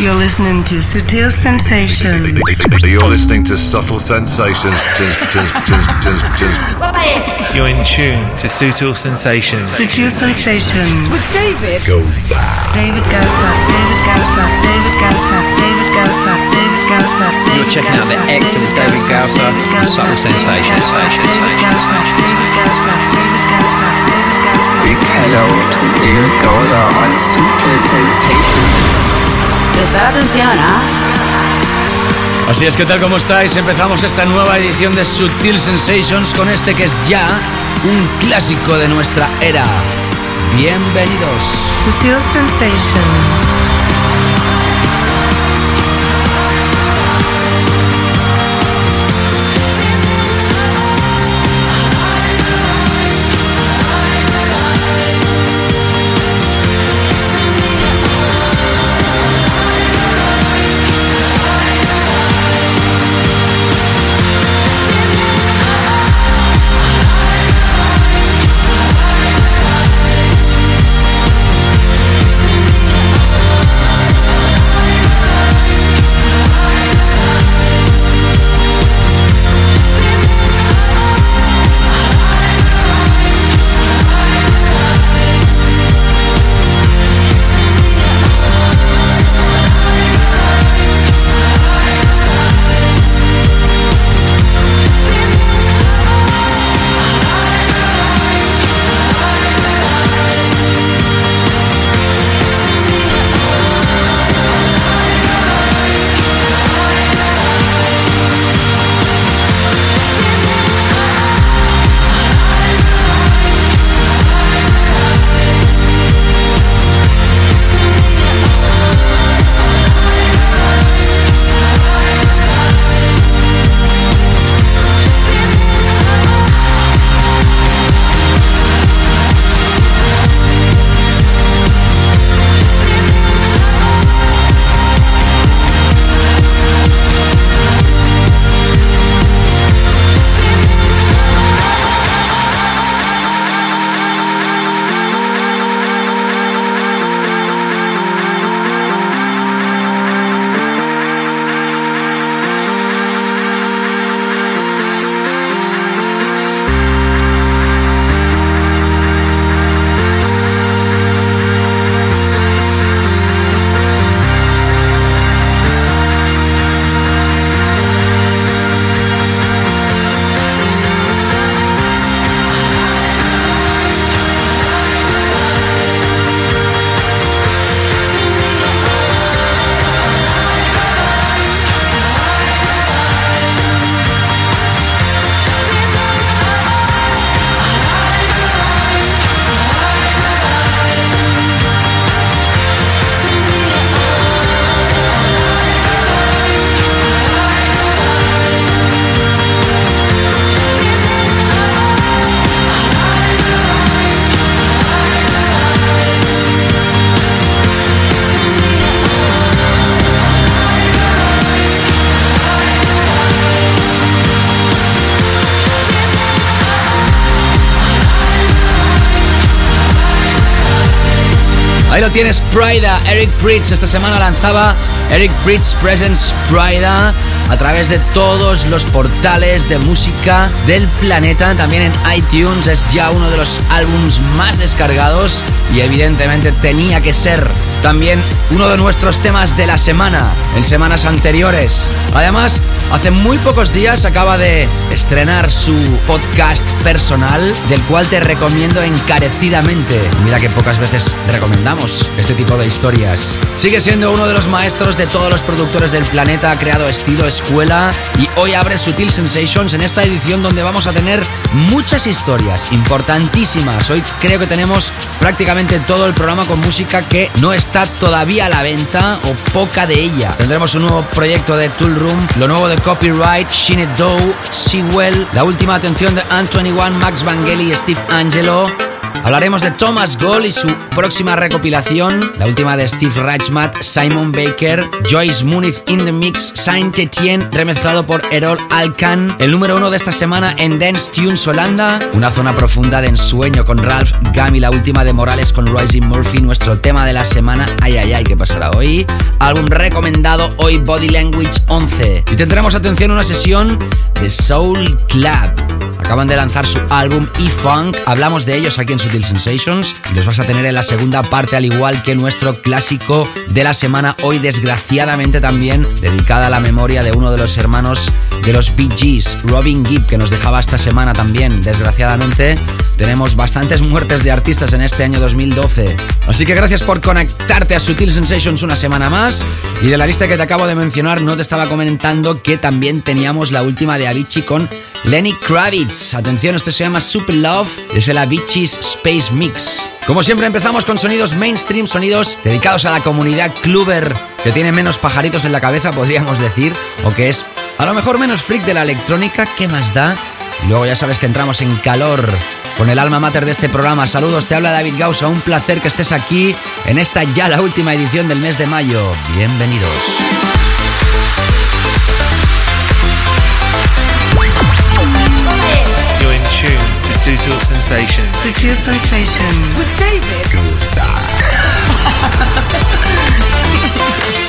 You're listening to Sutil Sensations. You're listening to Subtle Sensations. You're in tune to Sutil Sensations. Sutil Sensations. With David. Gosa. David Gausa. David Gausa. David Gausa. David Gausa. David Gausa. You're checking out the excellent David Gausa and Subtle Sensations. David Gausa. David Gausa. David Gausa. Big hello to Sensations. Prestar atención, ¿ah? Así es, ¿qué tal? ¿Cómo estáis? Empezamos esta nueva edición de Sutil Sensations con este que es ya un clásico de nuestra era. Bienvenidos. Sutil Sensations. Lo tienes, Prida. Eric Bridge esta semana lanzaba Eric Bridge Presents Prida a través de todos los portales de música del planeta. También en iTunes es ya uno de los álbums más descargados y evidentemente tenía que ser también uno de nuestros temas de la semana en semanas anteriores. Además, hace muy pocos días acaba de estrenar su podcast personal, del cual te recomiendo encarecidamente. Mira que pocas veces recomendamos este tipo de historias. Sigue siendo uno de los maestros de todos los productores del planeta, ha creado estilo, escuela y hoy abre Sutil Sensations en esta edición donde vamos a tener muchas historias importantísimas. Hoy creo que tenemos prácticamente todo el programa con música que no está todavía a la venta o poca de ella. Tendremos un nuevo proyecto de Tool Room, lo nuevo de Copyright, Shine Doe, Sewell, la última atención de Ant21, Max Vangeli y Steve Angelo. Hablaremos de Thomas Gold y su próxima recopilación, la última de Steve Reichmatt, Simon Baker, Joyce Muniz in the Mix, Saint Etienne, remezclado por Erol Alkan, el número uno de esta semana en Dance Tunes Holanda, una zona profunda de ensueño con Ralph Gami, la última de Morales con Rising Murphy, nuestro tema de la semana, ay ay ay, ¿qué pasará hoy? Álbum recomendado hoy Body Language 11. Y tendremos atención una sesión de Soul Club. Acaban de lanzar su álbum E-Funk. Hablamos de ellos aquí en Sutil Sensations y los vas a tener en la segunda parte, al igual que nuestro clásico de la semana. Hoy, desgraciadamente, también dedicada a la memoria de uno de los hermanos de los Bee Gees, Robin Gibb, que nos dejaba esta semana también. Desgraciadamente, tenemos bastantes muertes de artistas en este año 2012. Así que gracias por conectarte a Sutil Sensations una semana más. Y de la lista que te acabo de mencionar, no te estaba comentando que también teníamos la última de Avicii con Lenny Kravitz. Atención, esto se llama Super Love, es el Avicii's Space Mix. Como siempre empezamos con sonidos mainstream, sonidos dedicados a la comunidad cluber que tiene menos pajaritos en la cabeza, podríamos decir, o que es a lo mejor menos freak de la electrónica, ¿qué más da? Y luego ya sabes que entramos en calor con el alma mater de este programa. Saludos, te habla David Gausa, un placer que estés aquí en esta ya la última edición del mes de mayo. Bienvenidos. Sutil Sensations. Sutil Sensations. With David. Escuchas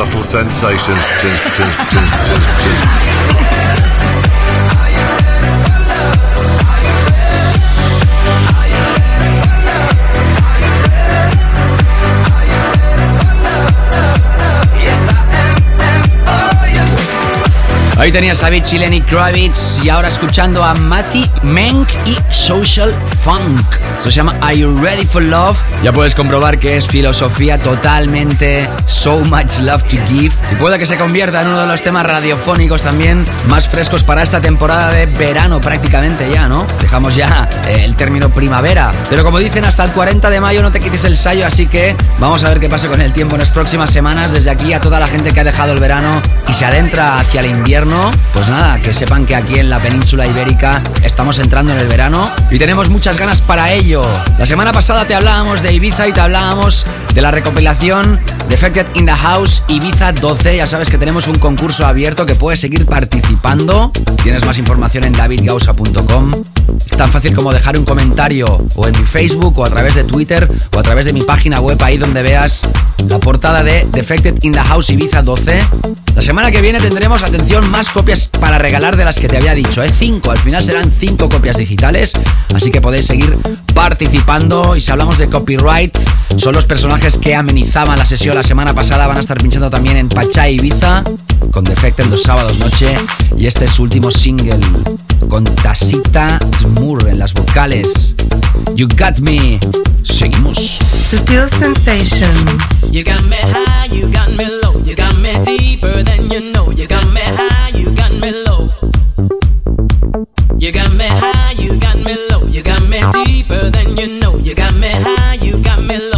Subtle Sensations. Ahí tenías a Vichy Lenny Kravitz y ahora escuchando a Matty Menk y Social Funk. Se llama Are You Ready for Love? Ya puedes comprobar que es filosofía totalmente So Much Love to Give y puede que se convierta en uno de los temas radiofónicos también más frescos para esta temporada de verano prácticamente ya, ¿no? Dejamos ya eh, el término primavera. Pero como dicen, hasta el 40 de mayo no te quites el sallo, así que vamos a ver qué pasa con el tiempo en las próximas semanas. Desde aquí a toda la gente que ha dejado el verano y se adentra hacia el invierno pues nada, que sepan que aquí en la península ibérica estamos entrando en el verano y tenemos muchas ganas para ello. La semana pasada te hablábamos de Ibiza y te hablábamos de la recopilación Defected in the House Ibiza 12. Ya sabes que tenemos un concurso abierto que puedes seguir participando. Tienes más información en davidgausa.com. Es tan fácil como dejar un comentario o en mi Facebook o a través de Twitter o a través de mi página web ahí donde veas la portada de Defected in the House Ibiza 12. La semana que viene tendremos, atención, más copias para regalar de las que te había dicho, ¿eh? Cinco, al final serán cinco copias digitales, así que podéis seguir participando. Y si hablamos de copyright, son los personajes que amenizaban la sesión la semana pasada, van a estar pinchando también en Pachá Ibiza, con Defected los sábados noche, y este es su último single, con Tasita Dmur en las vocales. You Got Me. Seguimos. Subtle sensations. You got me high, you got me low, you got me deeper than you know. You got me high, you got me low. You got me high, you got me low, you got me deeper than you know. You got me high, you got me low.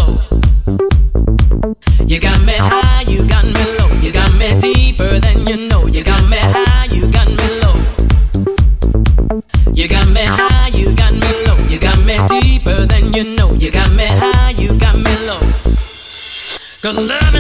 let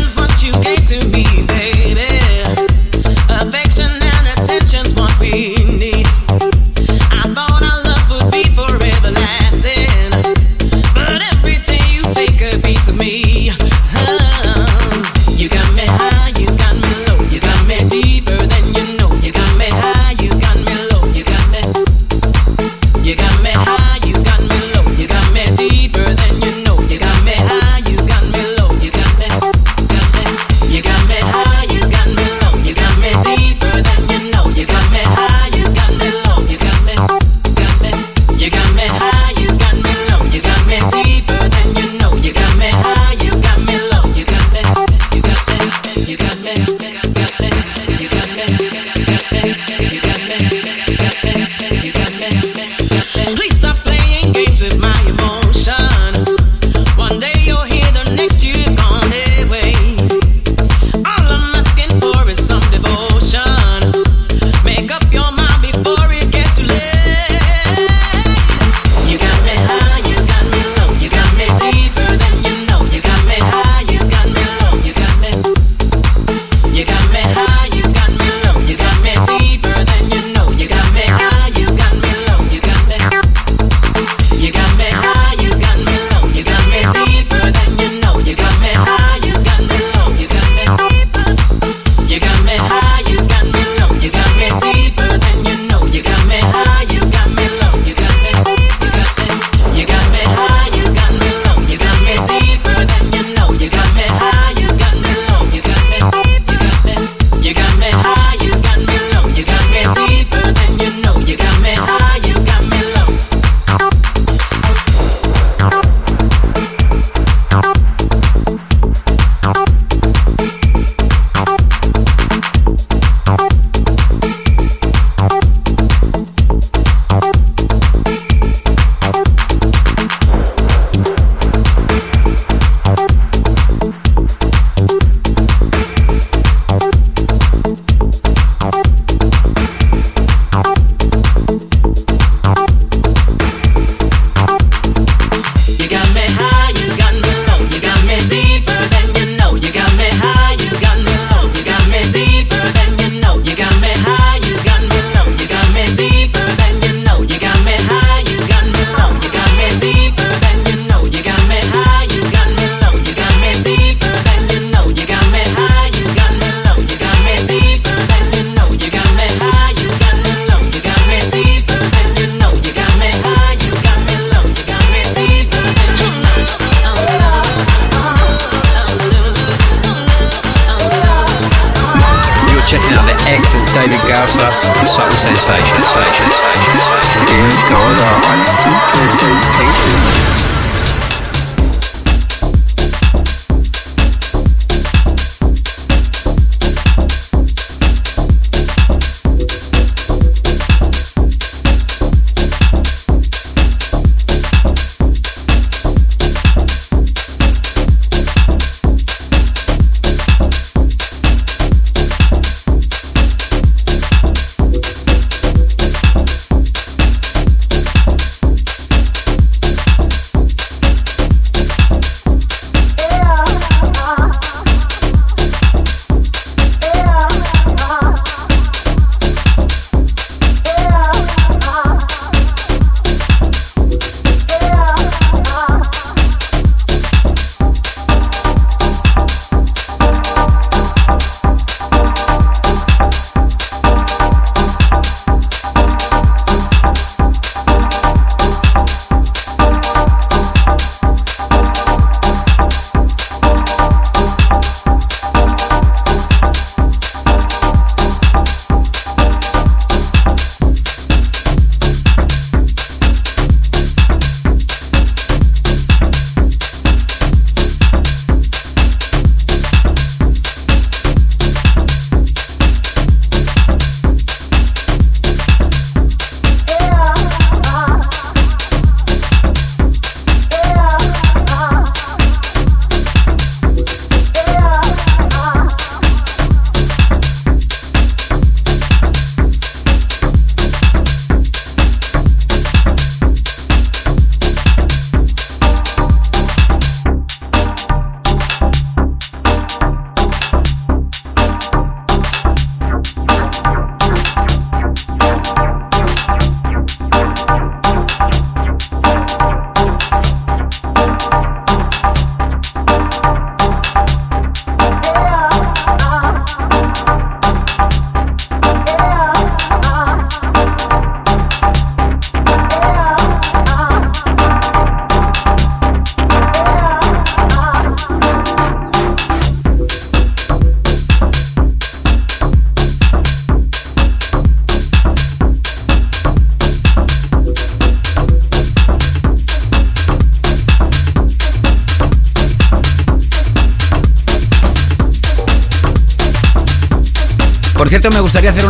Subtle Sensations. David Gausser on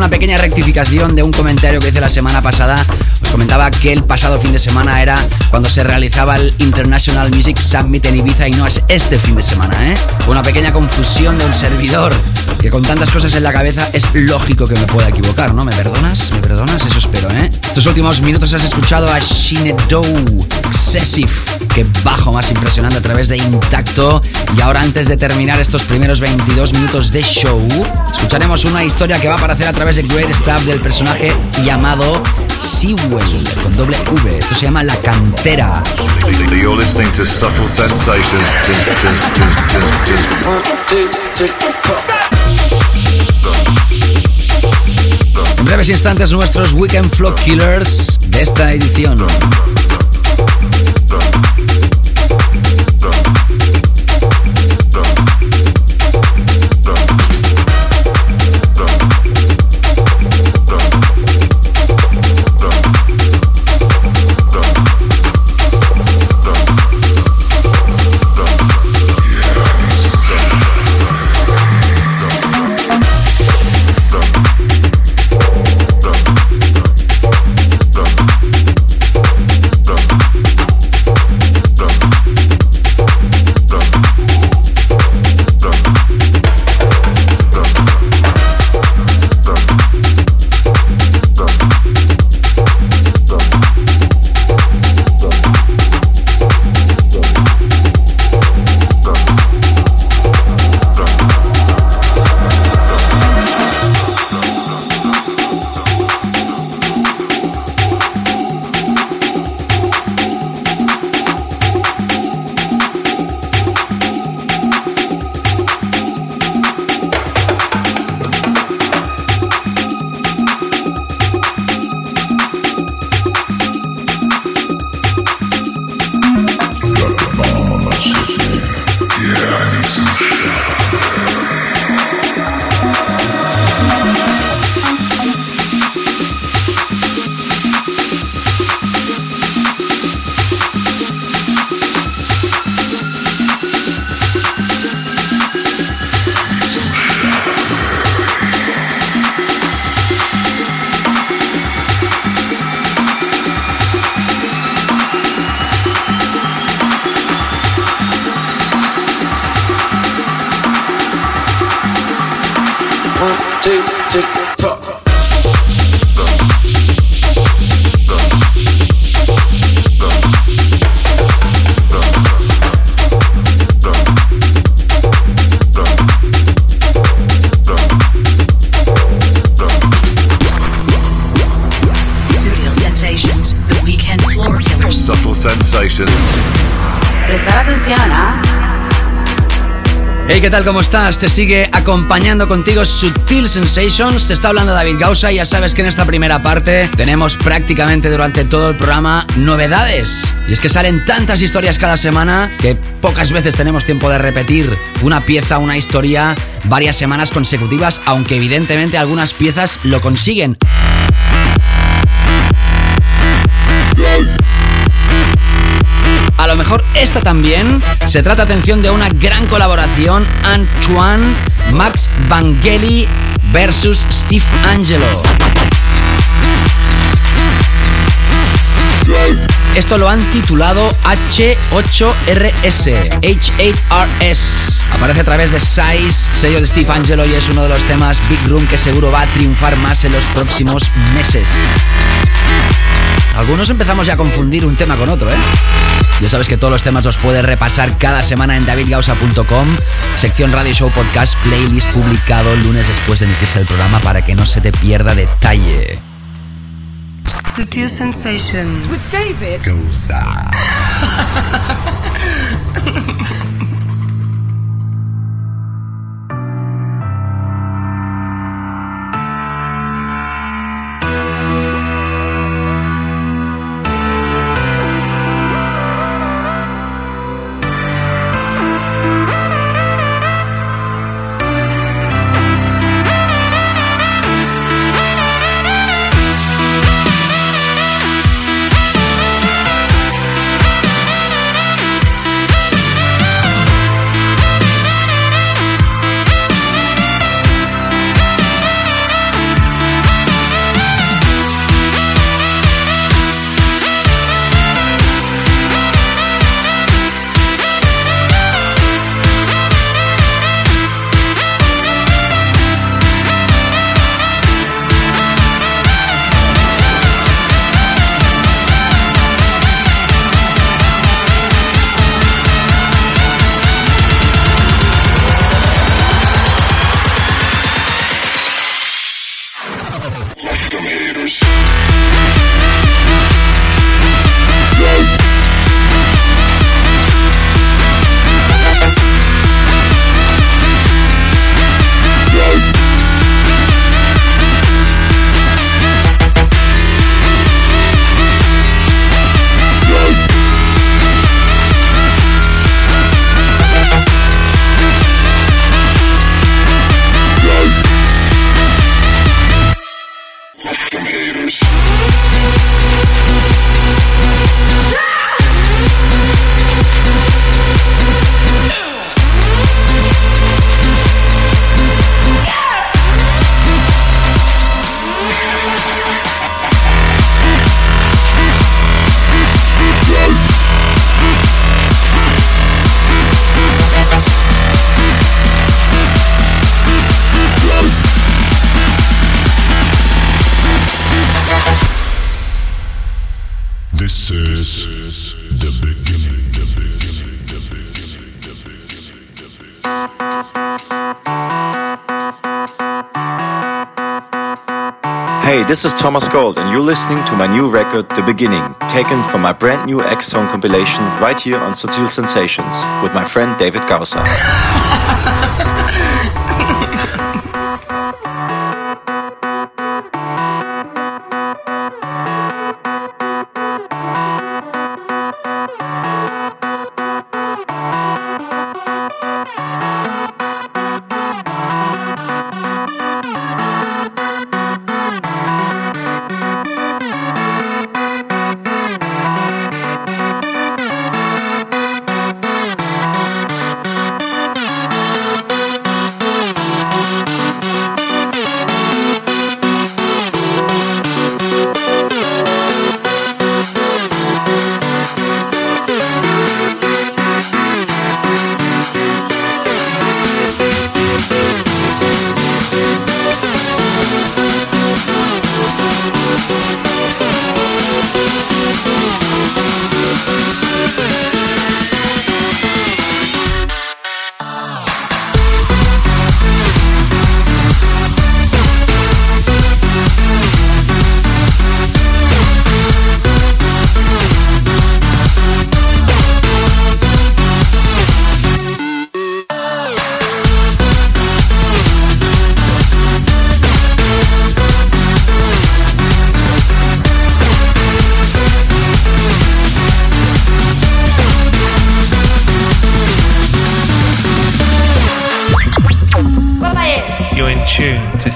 una pequeña rectificación de un comentario que hice la semana pasada. Os comentaba que el pasado fin de semana era cuando se realizaba el International Music Summit en Ibiza y no es este fin de semana, ¿eh? Una pequeña confusión de un servidor que con tantas cosas en la cabeza es lógico que me pueda equivocar, ¿no? ¿Me perdonas? ¿Me perdonas? Eso espero, ¿eh? Estos últimos minutos has escuchado a Shinedo Excessive, que bajo más impresionante a través de Intacto. Y ahora antes de terminar estos primeros 22 minutos de show, escucharemos una historia que va a aparecer a través de Great Stuff del personaje llamado Sewell con doble V. Esto se llama La Cantera. You're listening to Subtle Sensations. En breves instantes nuestros Weekend Flow Killers de esta edición. Tal? ¿Cómo estás? Te sigue acompañando contigo Sutil Sensations. Te está hablando David Gausa y ya sabes que en esta primera parte tenemos prácticamente durante todo el programa novedades. Y es que salen tantas historias cada semana que pocas veces tenemos tiempo de repetir una pieza, una historia varias semanas consecutivas, aunque evidentemente algunas piezas lo consiguen. Mejor esta también. Se trata, atención, de una gran colaboración. Antoine Max Vangeli versus Steve Angelo. Esto lo han titulado H8RS. H8RS. Aparece a través de Size, sello de Steve Angelo y es uno de los temas Big Room que seguro va a triunfar más en los próximos meses. Algunos empezamos ya a confundir un tema con otro, ¿eh? Ya sabes que todos los temas los puedes repasar cada semana en davidgausa.com, sección Radio Show Podcast, playlist publicado lunes después de emitirse el programa para que no se te pierda detalle. Sutil Sensations. With David. This this is Thomas Gold, and you're listening to my new record, The Beginning, taken from my brand new X Tone compilation right here on Sutil Sensations with my friend David Gausa.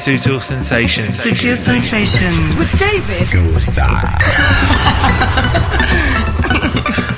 Sutil Sensations. Sutil Sensations. With David Gosa.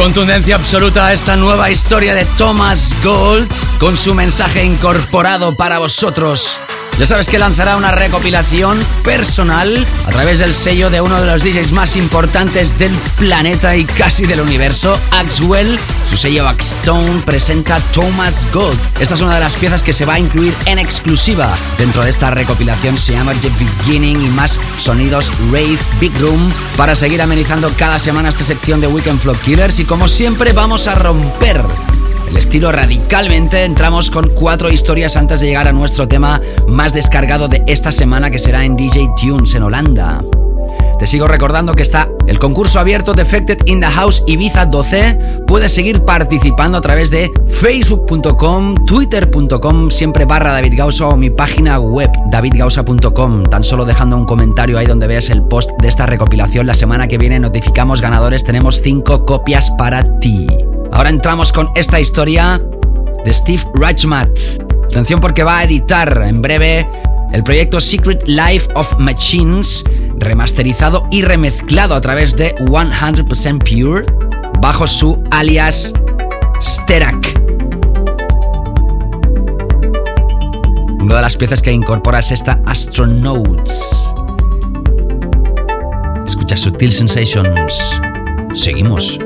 Contundencia absoluta a esta nueva historia de Thomas Gold con su mensaje incorporado para vosotros. Ya sabes que lanzará una recopilación personal a través del sello de uno de los DJs más importantes del planeta y casi del universo, Axwell. Su sello Axstone presenta Thomas Gold. Esta es una de las piezas que se va a incluir en exclusiva dentro de esta recopilación. Se llama The Beginning y más sonidos Rave Big Room para seguir amenizando cada semana esta sección de Weekend Flow Killers. Y como siempre, vamos a romper el estilo radicalmente. Entramos con cuatro historias antes de llegar a nuestro tema más descargado de esta semana que será en DJ Tunes en Holanda. Te sigo recordando que está el concurso abierto Defected in the House Ibiza 12. Puedes seguir participando a través de facebook.com, twitter.com, siempre barra David Gausa o mi página web davidgausa.com. Tan solo dejando un comentario ahí donde veas el post de esta recopilación. La semana que viene notificamos ganadores. Tenemos cinco copias para ti. Ahora entramos con esta historia de Steve Reichmatt. Atención porque va a editar en breve el proyecto Secret Life of Machines, remasterizado y remezclado a través de 100% Pure, bajo su alias Sterak. Una de las piezas que incorpora es esta Astronauts. Escucha Sutil Sensations. Seguimos.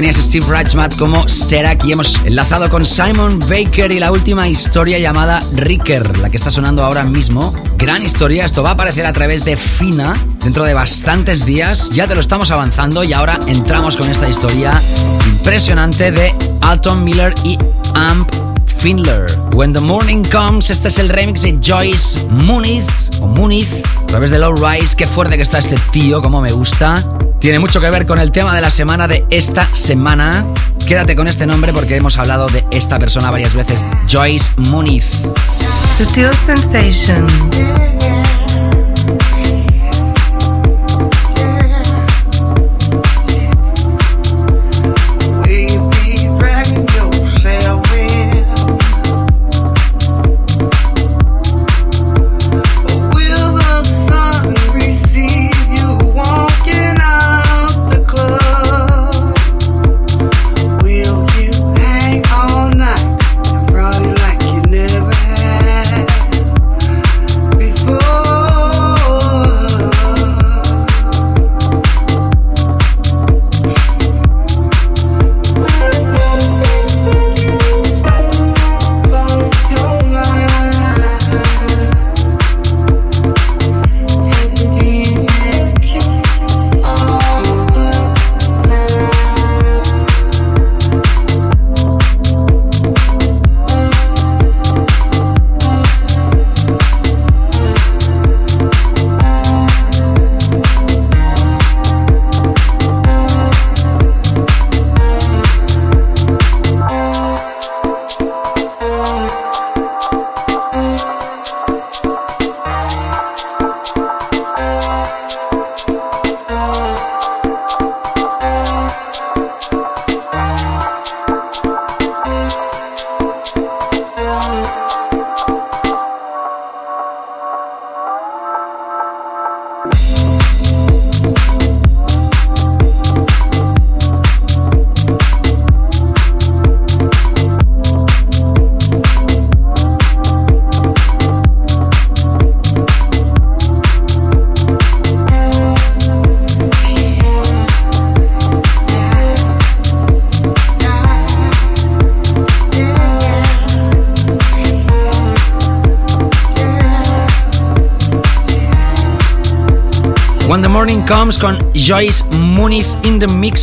Tenías Steve Rajmat como Sterak y hemos enlazado con Simon Baker y la última historia llamada Ricker, la que está sonando ahora mismo. Gran historia, esto va a aparecer a través de Fina dentro de bastantes días. Ya te lo estamos avanzando y ahora entramos con esta historia impresionante de Alton Miller y Amp Findler. When the Morning Comes, este es el remix de Joyce Muniz, o Muniz, a través de Low Rise. Qué fuerte que está este tío, como me gusta. Tiene mucho que ver con el tema de la semana de esta semana. Quédate con este nombre porque hemos hablado de esta persona varias veces, Joyce Muniz.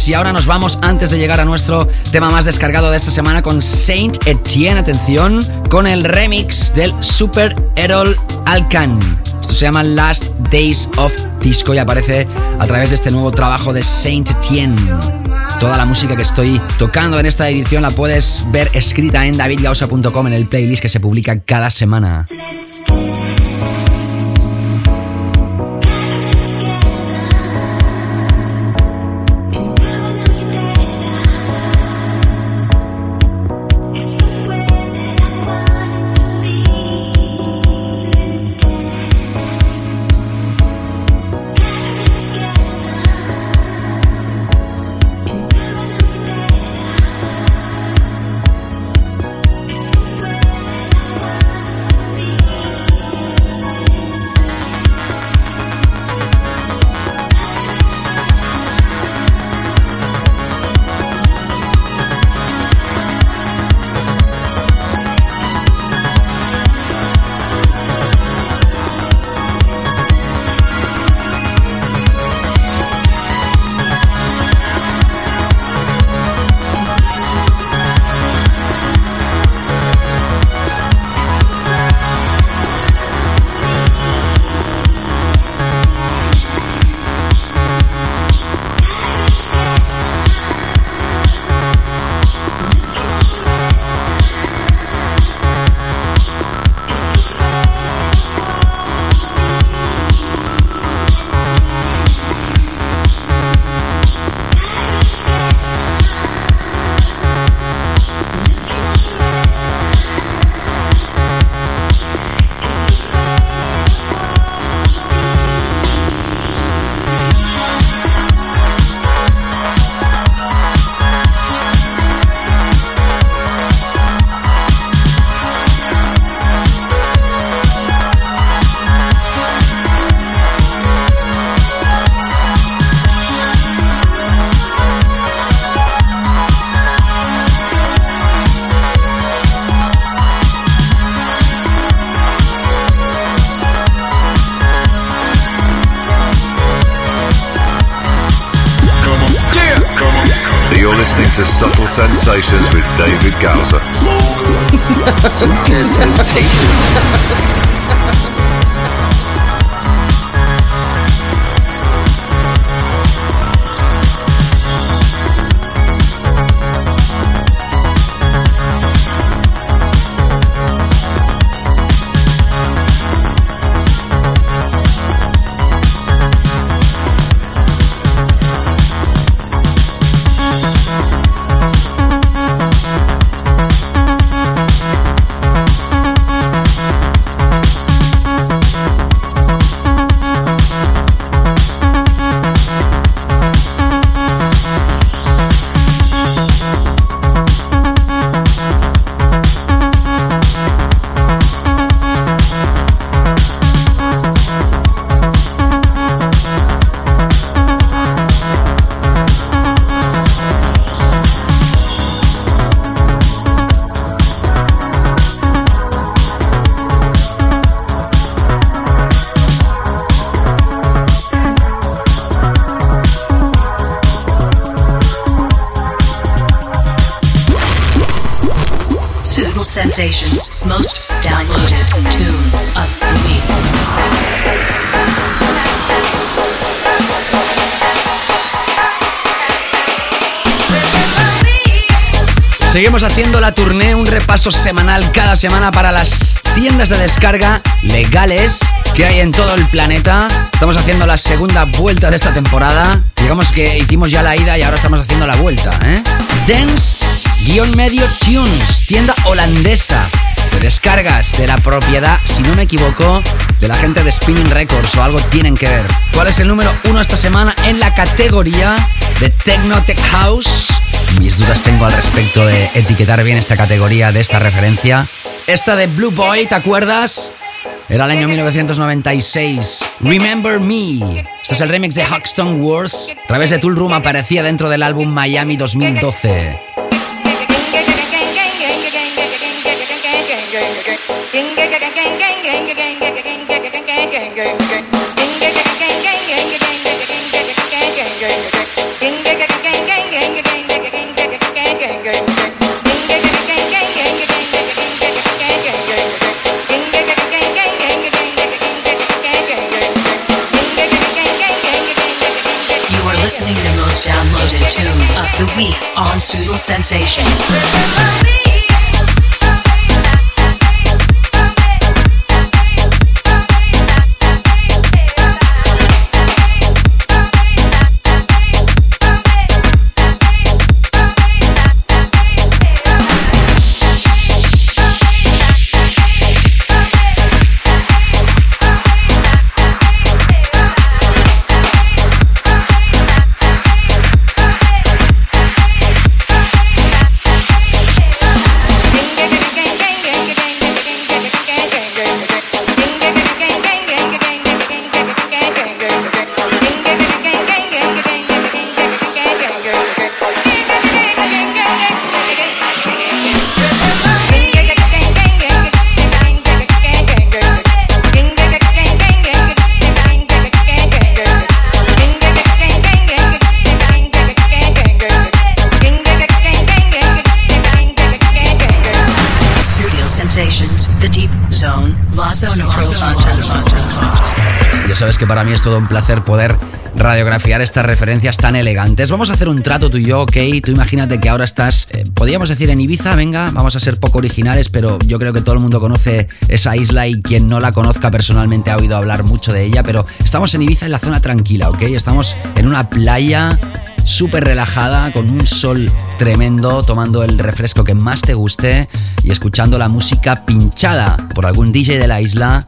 Y ahora nos vamos, antes de llegar a nuestro tema más descargado de esta semana, con Saint Etienne. Atención, con el remix del Super Errol Alcan. Esto se llama Last Days of Disco y aparece a través de este nuevo trabajo de Saint Etienne. Toda la música que estoy tocando en esta edición la puedes ver escrita en davidgausa.com en el playlist que se publica cada semana. Seguimos haciendo la tournée, un repaso semanal cada semana para las tiendas de descarga legales que hay en todo el planeta. Estamos haciendo la segunda vuelta de esta temporada. Digamos que hicimos ya la ida y ahora estamos haciendo la vuelta. ¿eh? Dance-medio tunes, tienda holandesa de descargas de la propiedad, si no me equivoco, de la gente de Spinning Records o algo tienen que ver. ¿Cuál es el número uno esta semana en la categoría de Techno Tech House? Mis dudas tengo al respecto de etiquetar bien esta categoría de esta referencia. Esta de Blue Boy, ¿te acuerdas? Era el año 1996. Remember Me. Este es el remix de Hoxton Wars. A través de Tool Room aparecía dentro del álbum Miami 2012. Week on Suitable Sensations. Estas referencias tan elegantes. Vamos a hacer un trato tú y yo, ok. Tú imagínate que ahora estás, eh, podríamos decir en Ibiza, venga, vamos a ser poco originales, pero yo creo que todo el mundo conoce esa isla y quien no la conozca personalmente ha oído hablar mucho de ella, pero estamos en Ibiza en la zona tranquila, ok. Estamos en una playa súper relajada, con un sol tremendo, tomando el refresco que más te guste y escuchando la música pinchada por algún DJ de la isla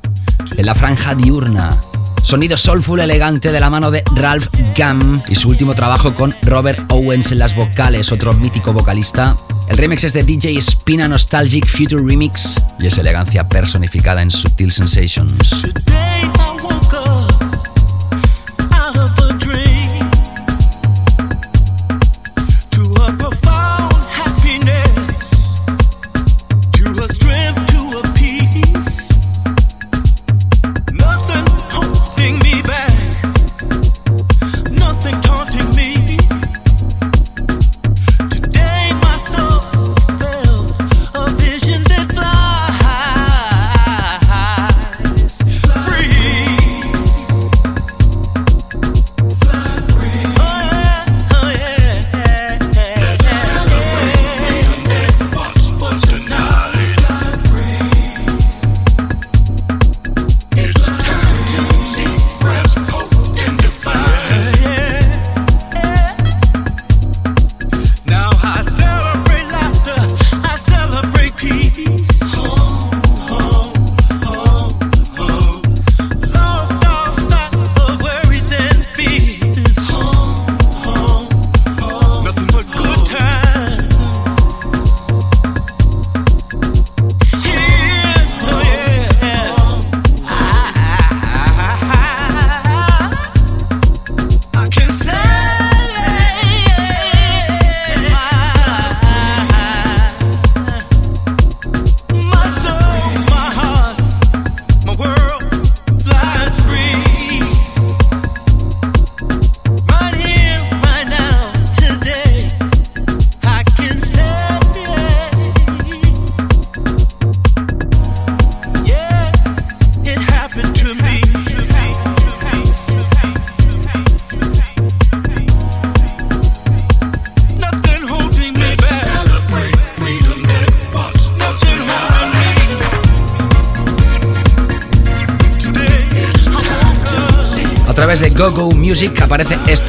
en la franja diurna. Sonido soulful elegante de la mano de Ralph Gam y su último trabajo con Robert Owens en las vocales, otro mítico vocalista. El remix es de DJ Spina Nostalgic Future Remix y es elegancia personificada en Subtle Sensations.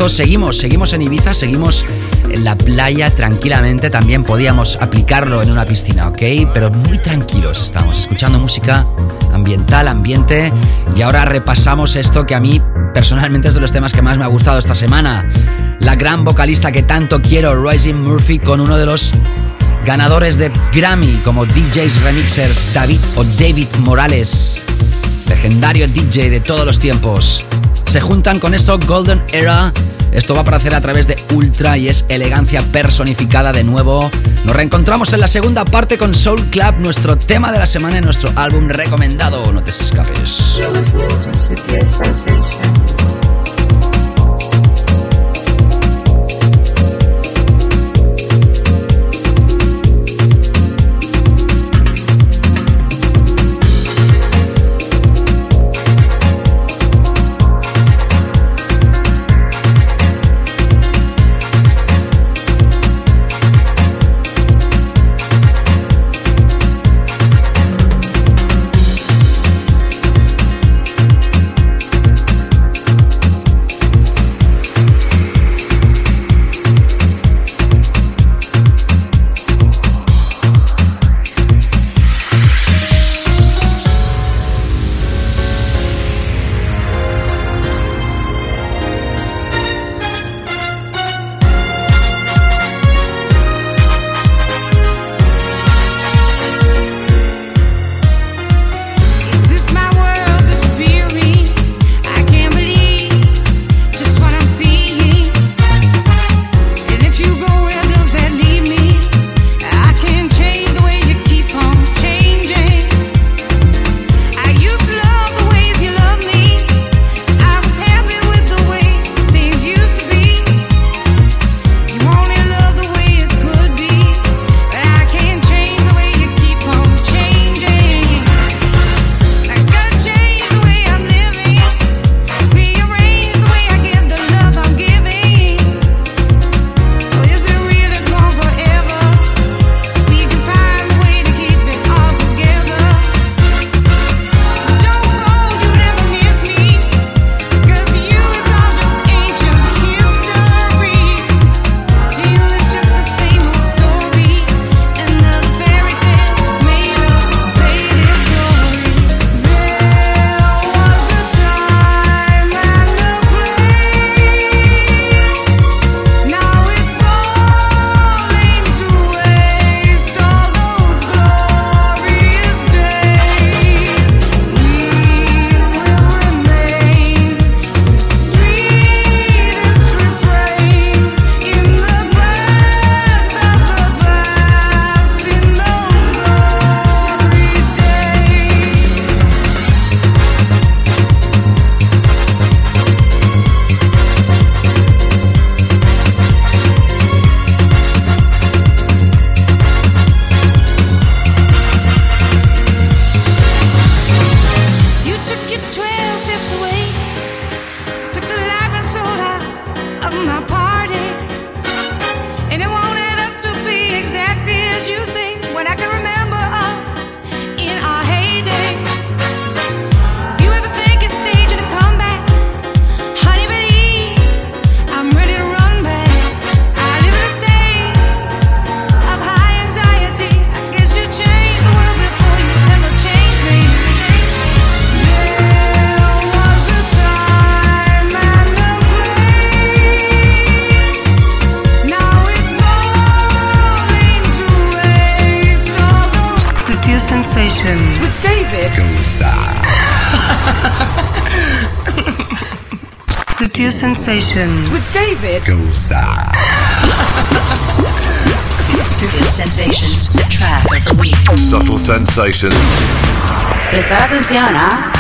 Seguimos, seguimos en Ibiza, seguimos en la playa tranquilamente. También podíamos aplicarlo en una piscina, ¿ok? Pero muy tranquilos estamos, escuchando música ambiental, ambiente. Y ahora repasamos esto que a mí personalmente es de los temas que más me ha gustado esta semana. La gran vocalista que tanto quiero, Rising Murphy, con uno de los ganadores de Grammy como DJs Remixers, David o David Morales, legendario DJ de todos los tiempos. Se juntan con esto Golden Era. Esto va a aparecer a través de Ultra y es elegancia personificada de nuevo. Nos reencontramos en la segunda parte con Soul Club, nuestro tema de la semana en nuestro álbum recomendado. No te escapes. Sensations with David Goza. Sutil Sensations, the track of the week. Subtle sensations. Prestar atención, ¿ah?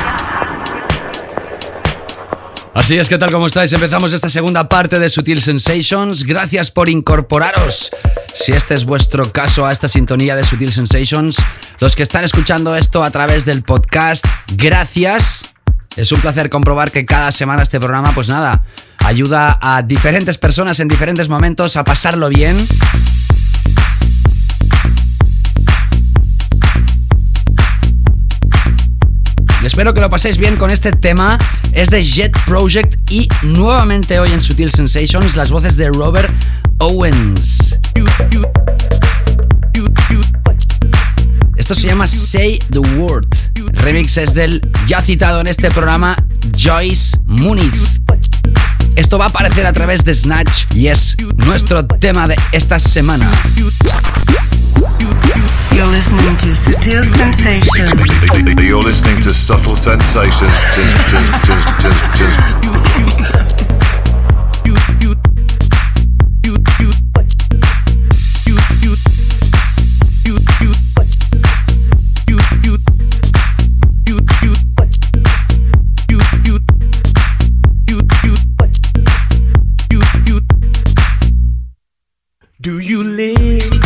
Así es, ¿qué tal? ¿Cómo estáis? Empezamos esta segunda parte de Sutil Sensations. Gracias por incorporaros. Si este es vuestro caso a esta sintonía de Sutil Sensations, los que están escuchando esto a través del podcast, gracias. Es un placer comprobar que cada semana este programa, pues nada, ayuda a diferentes personas en diferentes momentos a pasarlo bien. Y espero que lo paséis bien con este tema. Es de Jet Project y nuevamente hoy en Sutil Sensations las voces de Robert Owens. Esto se llama Say the Word. El remix es del ya citado en este programa Joyce Muniz. Esto va a aparecer a través de Snatch y es nuestro tema de esta semana. You're listening to Sutil Sensations. You're listening to Subtle Sensations. Do you live?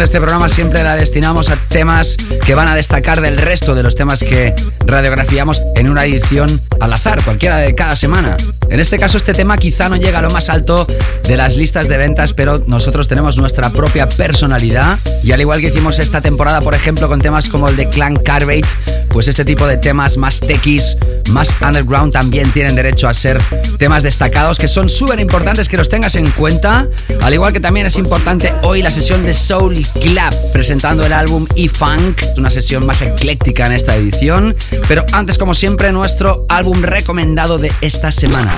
De este programa siempre la destinamos a temas que van a destacar del resto de los temas que radiografiamos en una edición al azar, cualquiera de cada semana. En este caso, este tema quizá no llega a lo más alto de las listas de ventas, pero nosotros tenemos nuestra propia personalidad. Y al igual que hicimos esta temporada, por ejemplo, con temas como el de Clan Carbate, pues este tipo de temas más techis, más underground, también tienen derecho a ser temas destacados que son súper importantes que los tengas en cuenta. Al igual que también es importante hoy la sesión de Soul Clap presentando el álbum E-Funk, una sesión más ecléctica en esta edición. Pero antes, como siempre, nuestro álbum recomendado de esta semana.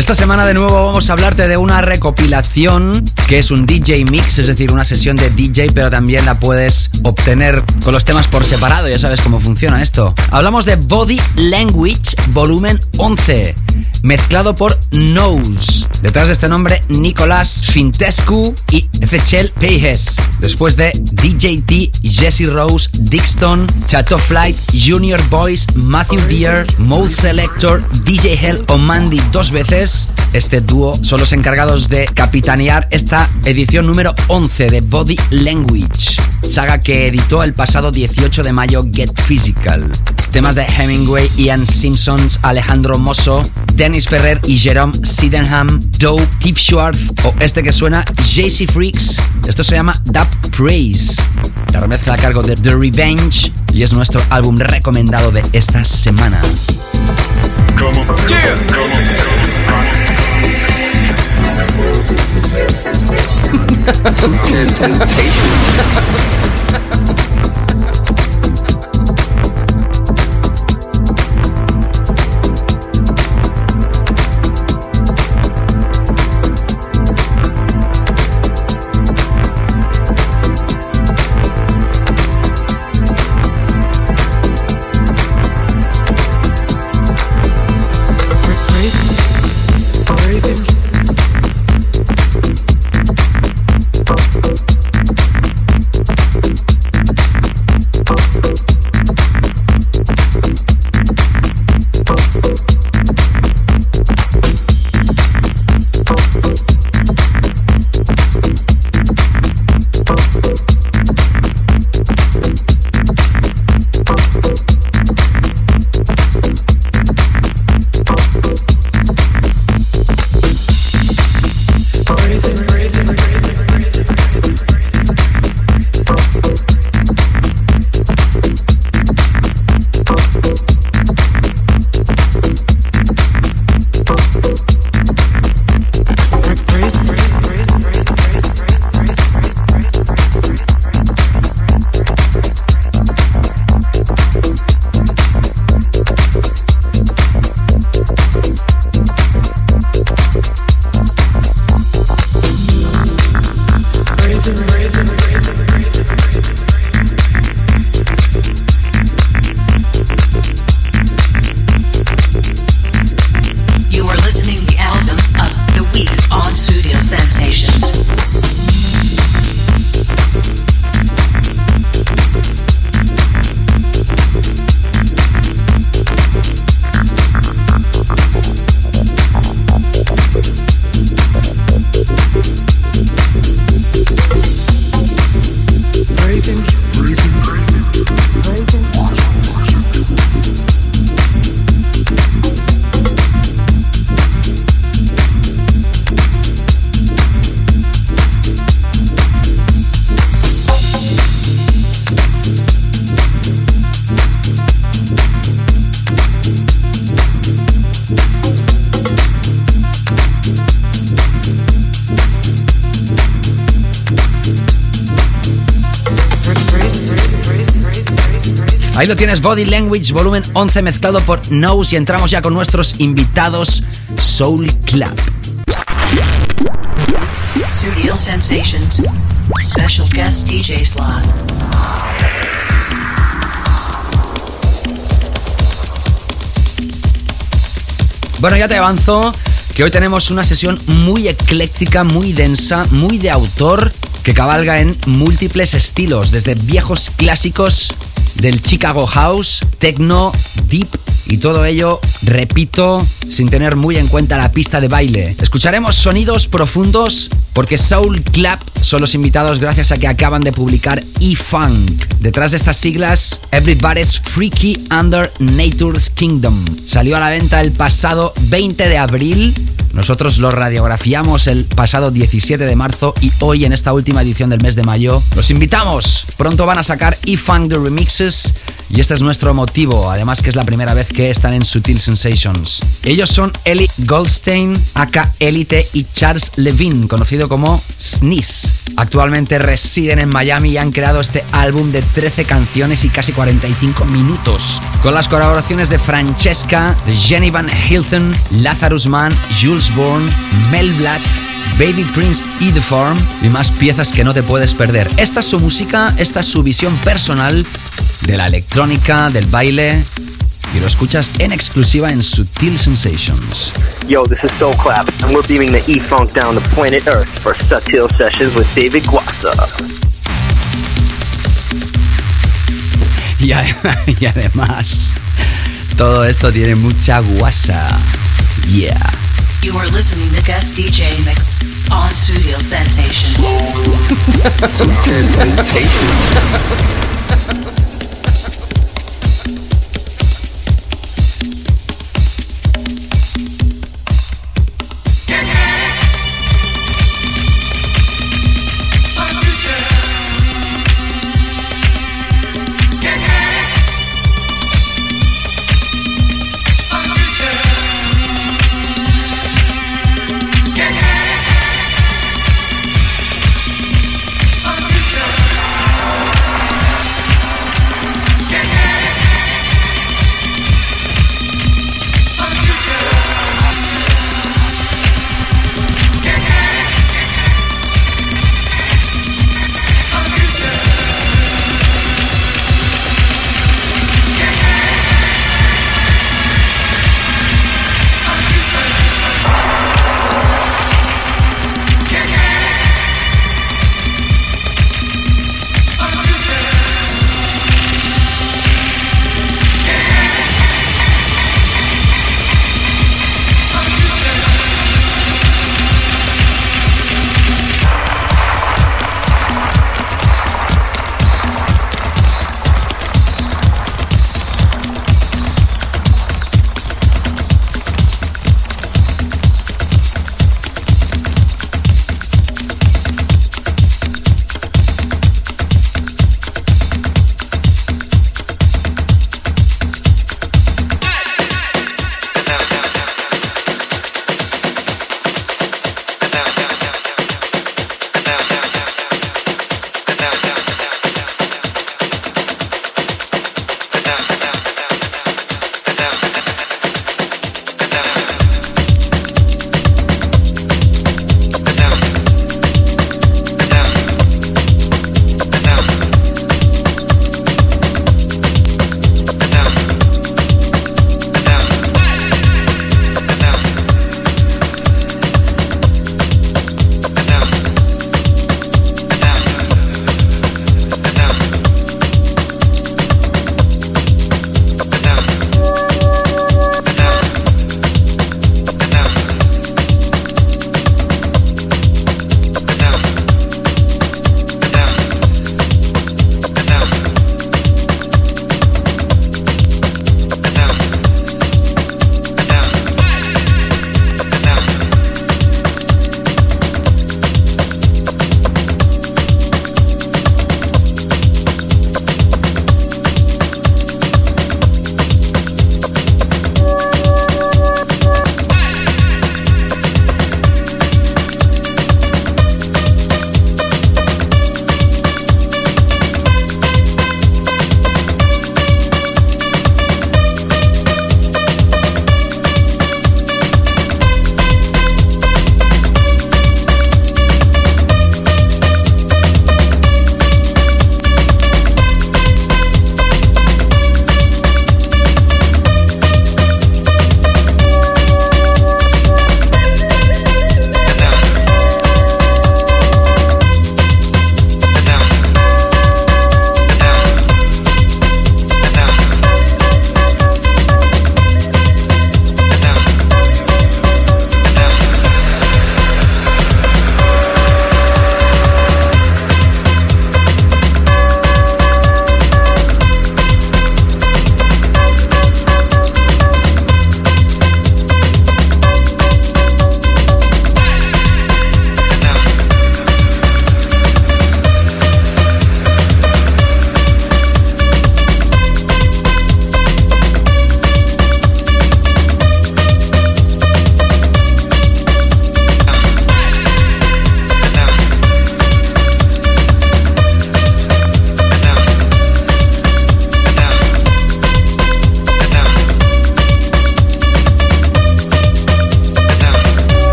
Esta semana de nuevo vamos a hablarte de una recopilación que es un DJ mix, es decir, una sesión de DJ, pero también la puedes obtener con los temas por separado, ya sabes cómo funciona esto. Hablamos de Body Language Volumen 11, mezclado por Nose. Detrás de este nombre, Nicolás Fintescu y Echel Peijes. Después de DJT, Jesse Rose, Dixon, Chateau Flight, Junior Boys, Matthew Deere, Mode Selector, DJ Hell o Mandy dos veces, este dúo son los encargados de capitanear esta edición número 11 de Body Language, saga que editó el pasado 18 de mayo Get Physical. Temas de Hemingway, Ian Simpsons, Alejandro Mosso, Dennis Ferrer y Jerome Sydenham, Doe, Tip Schwartz o este que suena JC Freaks. Esto se llama Dub Praise. La remezcla a cargo de The Revenge y es nuestro álbum recomendado de esta semana. lo tienes, Body Language, volumen 11 mezclado por Nose y entramos ya con nuestros invitados Soul Club. Studio Sensations. Special guest DJ slot. Bueno, ya te avanzo que hoy tenemos una sesión muy ecléctica, muy densa, muy de autor, que cabalga en múltiples estilos, desde viejos clásicos del Chicago House, techno, deep y todo ello, repito, sin tener muy en cuenta la pista de baile. Escucharemos sonidos profundos porque Soul Club son los invitados gracias a que acaban de publicar E-Funk. Detrás de estas siglas, Everybody's Freaky Under Nature's Kingdom. Salió a la venta el pasado 20 de abril. Nosotros lo radiografiamos el pasado 17 de marzo y hoy en esta última edición del mes de mayo los invitamos. Pronto van a sacar E-Funk The Remixes Y este es nuestro motivo, además que es la primera vez que están en Sutil Sensations. Ellos son Ellie Goldstein, aka Elite y Charles Levine, como Sneeze. Actualmente residen en Miami y han creado este álbum de 13 canciones y casi 45 minutos, con las colaboraciones de Francesca, Jenny Van Hilton, Lazarus Mann, Jules Bourne, Mel Blatt, Baby Prince y The Farm y más piezas que no te puedes perder. Esta es su música, esta es su visión personal de la electrónica, del baile y lo escuchas en exclusiva en Sutil Sensations. Yo, this is Soul Clap, and we're beaming the E-Funk down to planet Earth for Sutil Sessions with David Guasa. Y, a- y además, todo esto tiene mucha guasa. Yeah. You are listening to guest DJ mix on Studio Sensations. Sutil Sensations.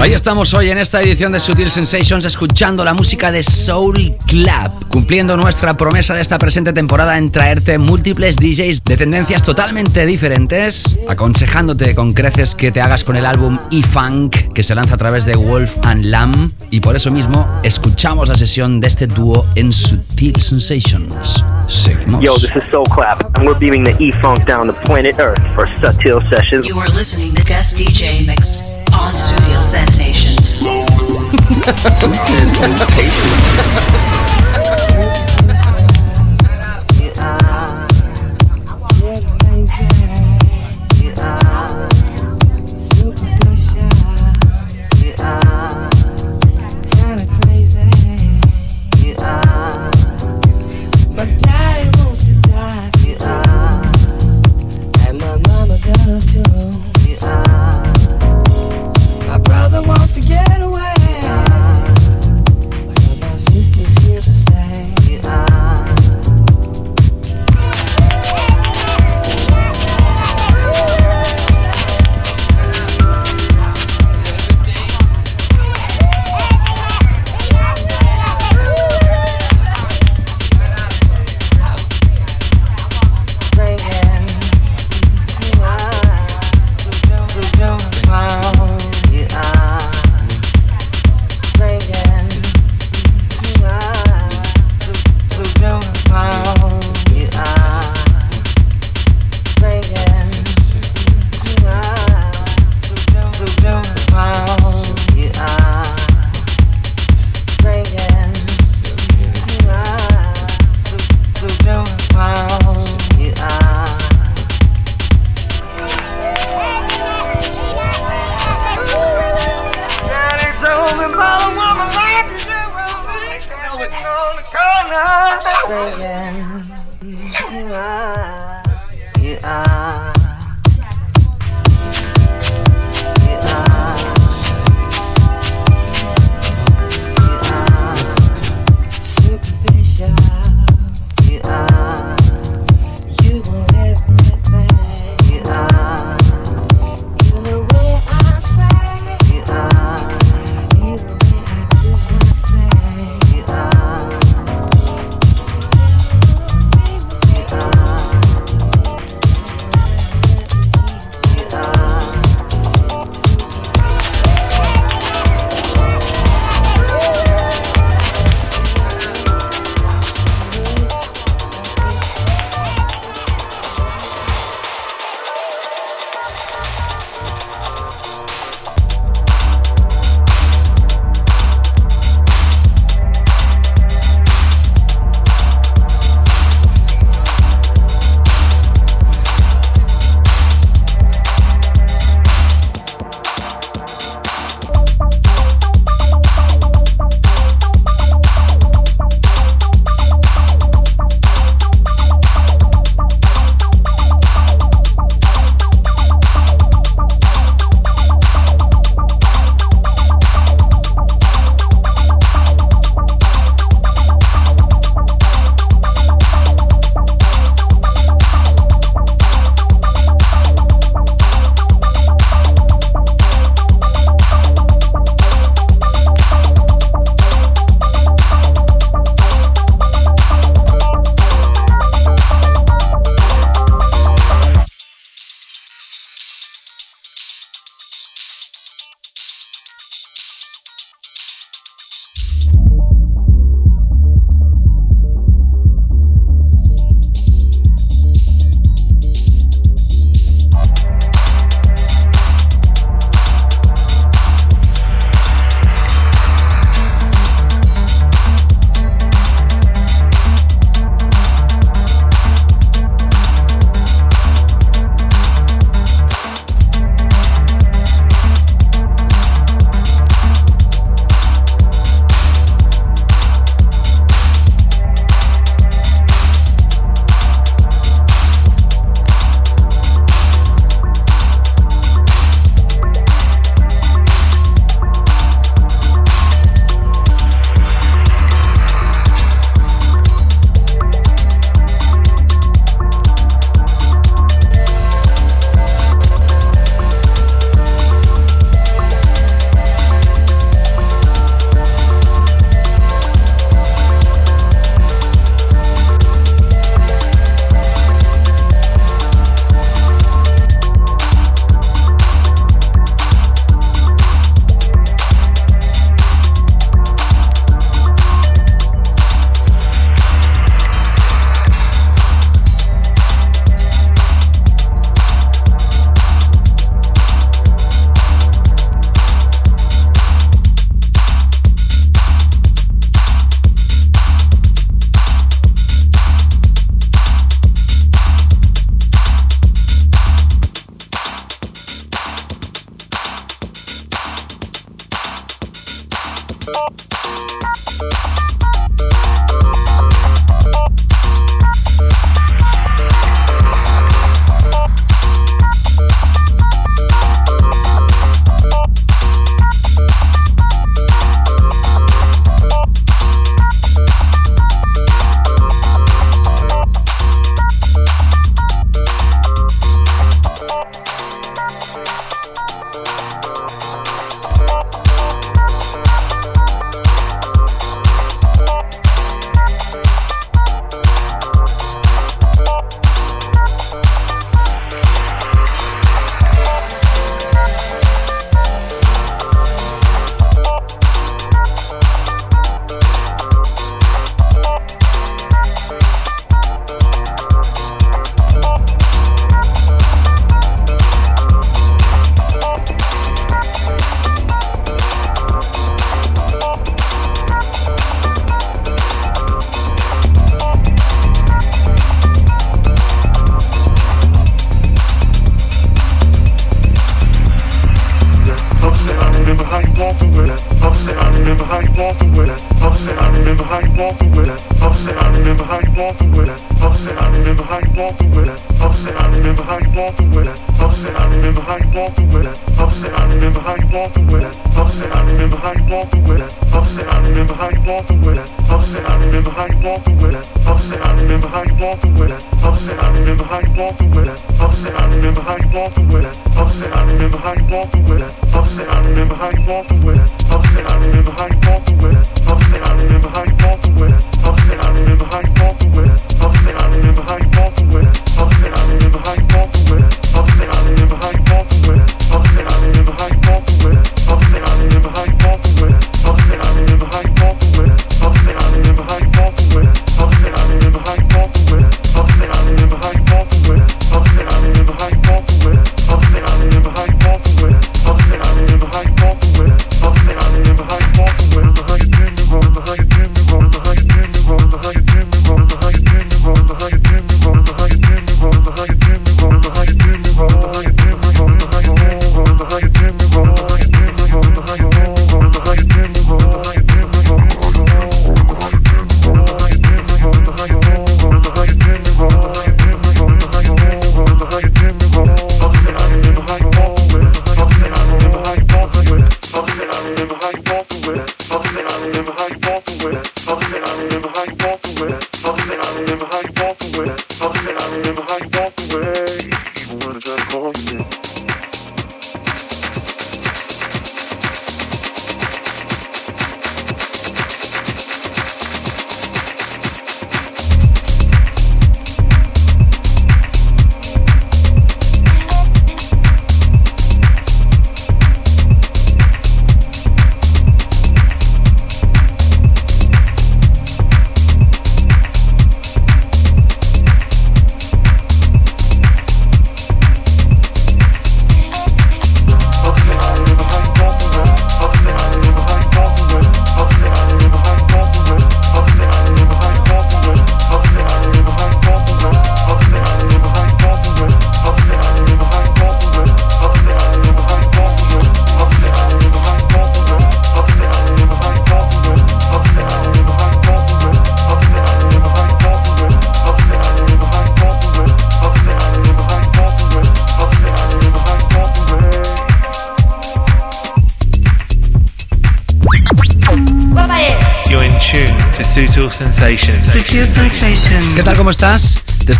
Ahí estamos hoy en esta edición de Sutil Sensations escuchando la música de Soul Club, cumpliendo nuestra promesa de esta presente temporada en traerte múltiples DJs de tendencias totalmente diferentes, aconsejándote con creces que te hagas con el álbum E-Funk que se lanza a través de Wolf and Lamb y por eso mismo escuchamos la sesión de este dúo en Sutil Sensations. Seguimos. Yo, this is Soul Clap, and we're beaming the E-Funk down to planet Earth for Sutil Sessions. You are listening to guest DJ mix. Sutil Sensations.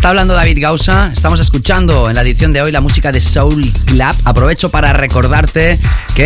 Está hablando David Gausa. Estamos escuchando en la edición de hoy la música de Soul Club. Aprovecho para recordarte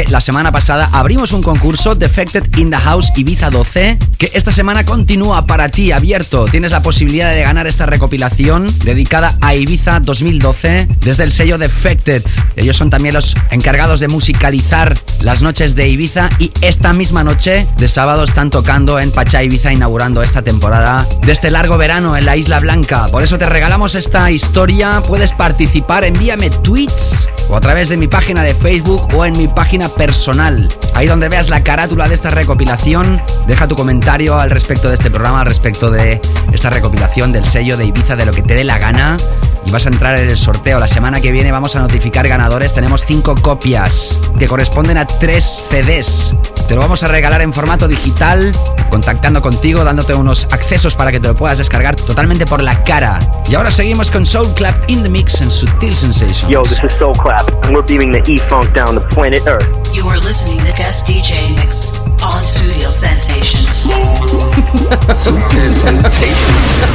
la semana pasada abrimos un concurso Defected in the House Ibiza 12 que esta semana continúa para ti abierto. Tienes la posibilidad de ganar esta recopilación dedicada a Ibiza 2012 desde el sello Defected. Ellos son también los encargados de musicalizar las noches de Ibiza y esta misma noche de sábado están tocando en Pachá Ibiza inaugurando esta temporada de este largo verano en la Isla Blanca. Por eso te regalamos esta historia. Puedes participar, envíame tweets o a través de mi página de Facebook o en mi página personal. Ahí donde veas la carátula de esta recopilación, deja tu comentario al respecto de este programa, al respecto de esta recopilación del sello de Ibiza, de lo que te dé la gana. Y vas a entrar en el sorteo. La semana que viene vamos a notificar ganadores. Tenemos cinco copias que corresponden a tres CDs. Te lo vamos a regalar en formato digital, contactando contigo, dándote unos accesos para que te lo puedas descargar totalmente por la cara. Y ahora seguimos con Soul Club in the Mix en Sutil Sensations. Yo, this is Soul Clap, and we're beaming the E-Funk down to planet Earth. You are listening to guest DJ mix on Studio Sensations. Sutil Sensations.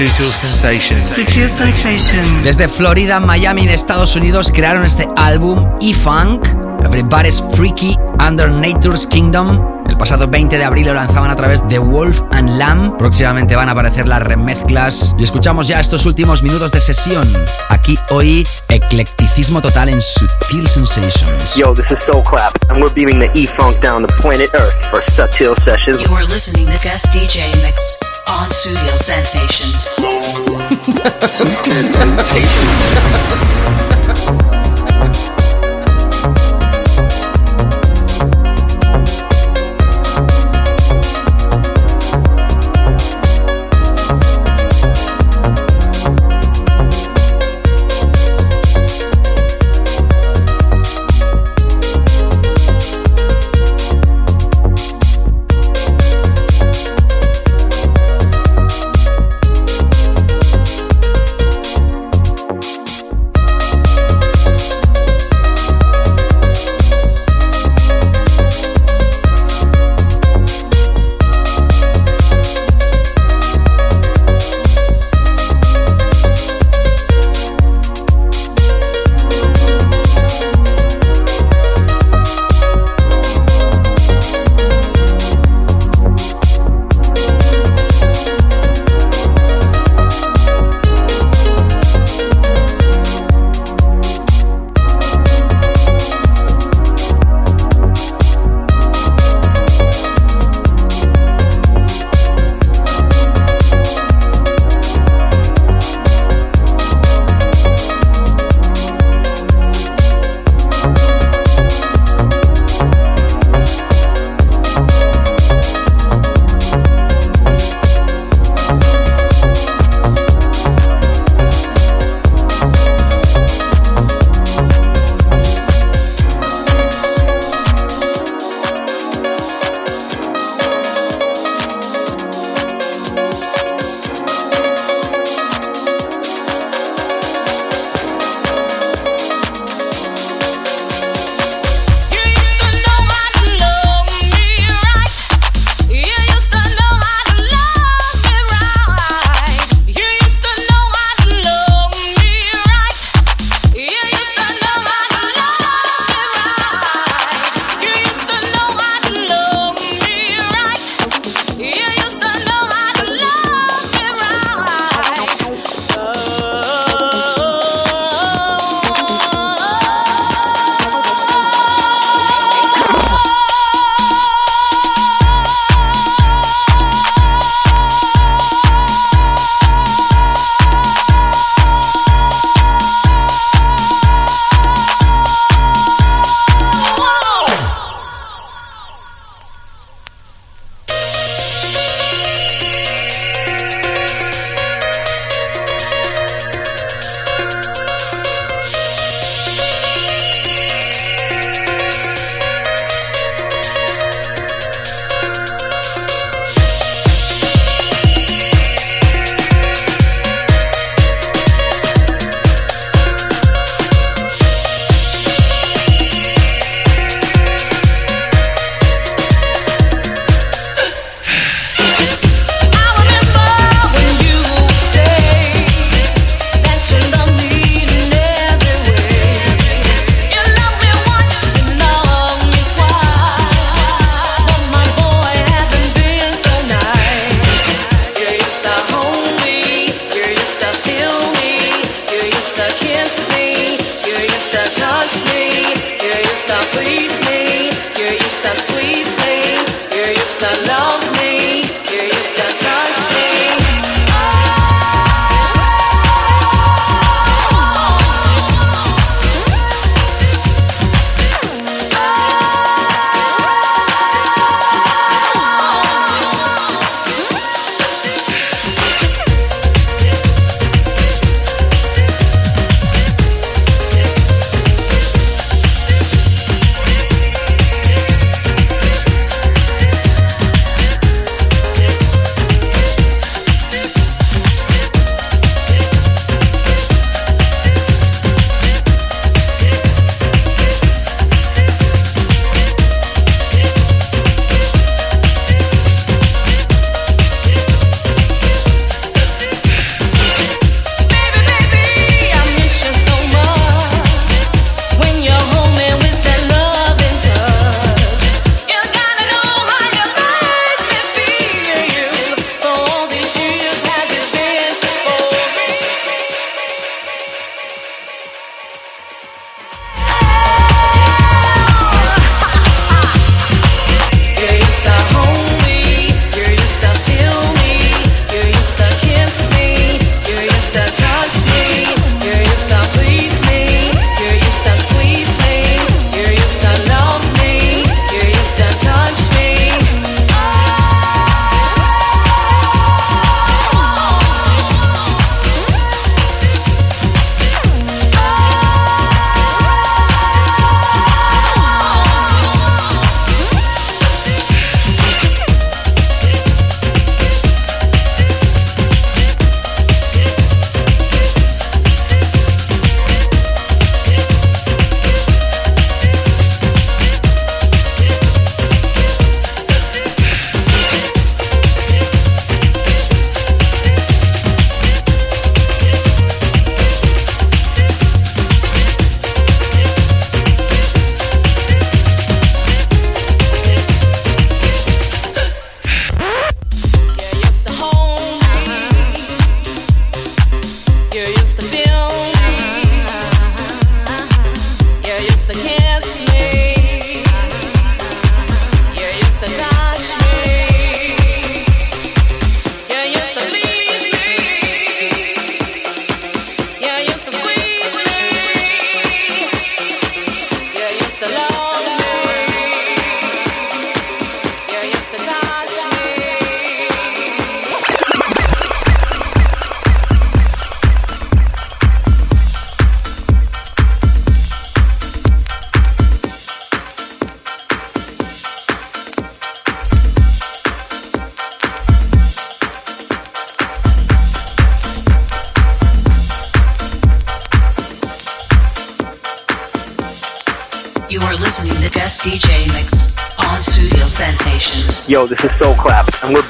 Sutil Sensations. Sutil Sensations. Desde Florida, Miami, en Estados Unidos, crearon este álbum E-Funk, Everybody's Freaky Under Nature's Kingdom. El pasado 20 de abril lo lanzaban a través de Wolf and Lamb. Próximamente van a aparecer las remezclas. Y escuchamos ya estos últimos minutos de sesión. Aquí hoy, eclecticismo total en Sutil Sensations. Yo, this is Soul Clap, and we're beaming the E-Funk down to planet Earth for Subtil Sessions. You are listening to guest DJ mix on Studio Sensations. Sutil Sensations.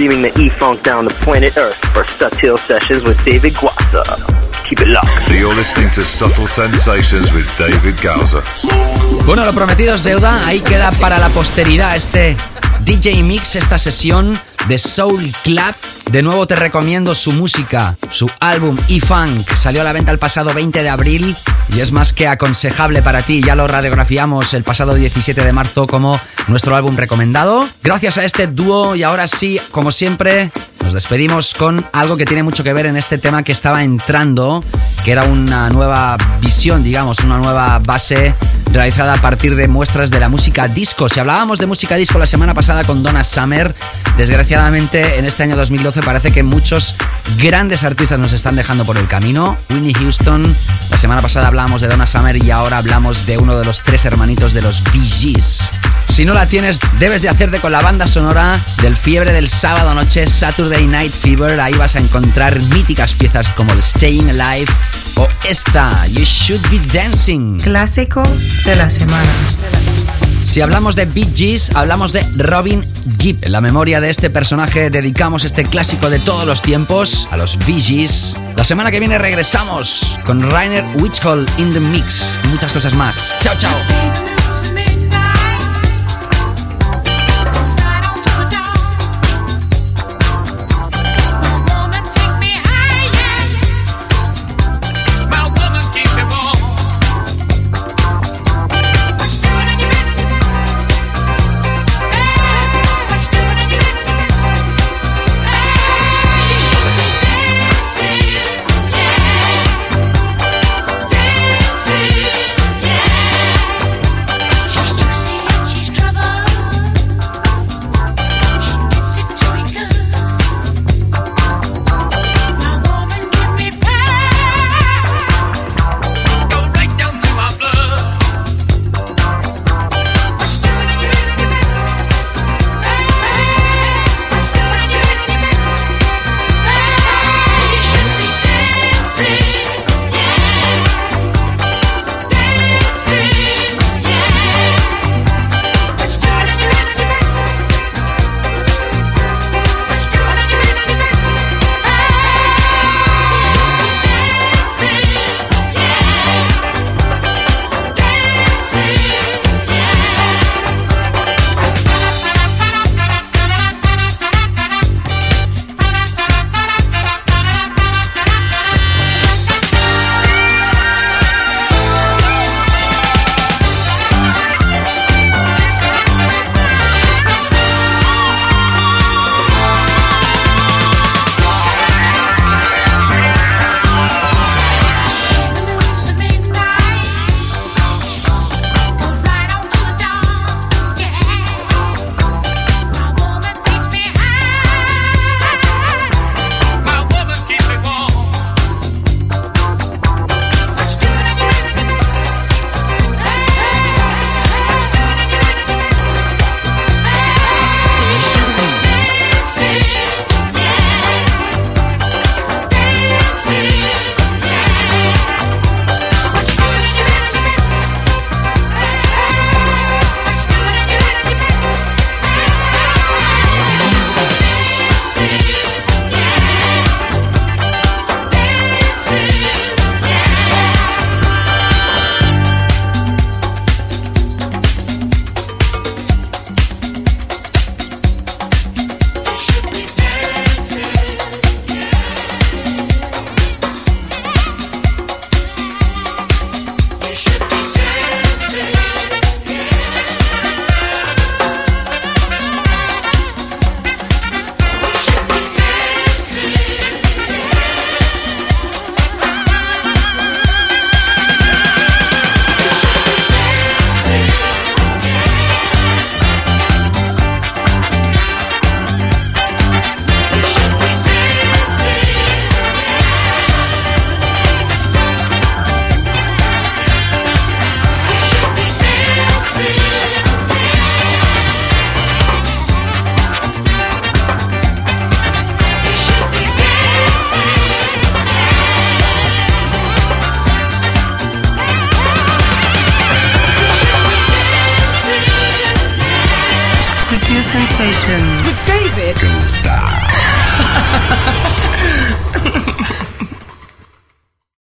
The E-Funk down to planet Earth for Subtle Sessions with David Guasa. Keep it locked. You're listening to Subtle Sensations with David. Bueno, lo prometido es deuda. Ahí queda para la posteridad este DJ Mix, esta sesión de Soul Club. De nuevo te recomiendo su música, su álbum E-Funk. Salió a la venta el pasado 20 de abril y es más que aconsejable para ti. Ya lo radiografiamos el pasado 17 de marzo como nuestro álbum recomendado. Gracias a este dúo y ahora sí, como siempre, nos despedimos con algo que tiene mucho que ver en este tema que estaba entrando, que era una nueva visión, digamos, una nueva base realizada a partir de muestras de la música disco. Si hablábamos de música disco la semana pasada con Donna Summer, desgraciadamente en este año 2012 parece que muchos grandes artistas nos están dejando por el camino. Whitney Houston, la semana pasada hablábamos de Donna Summer y ahora hablamos de uno de los tres hermanitos de los Bee Gees. Si no la tienes, debes de hacerte con la banda sonora del fiebre del sábado noche, Saturday Night Fever. Ahí vas a encontrar míticas piezas como el Staying Alive o esta, You Should Be Dancing. Clásico de la semana. Si hablamos de Bee Gees, hablamos de Robin Gibb. En la memoria de este personaje dedicamos este clásico de todos los tiempos a los Bee Gees. La semana que viene regresamos con Rainer Witchhall in the Mix. Muchas cosas más. Chao, chao.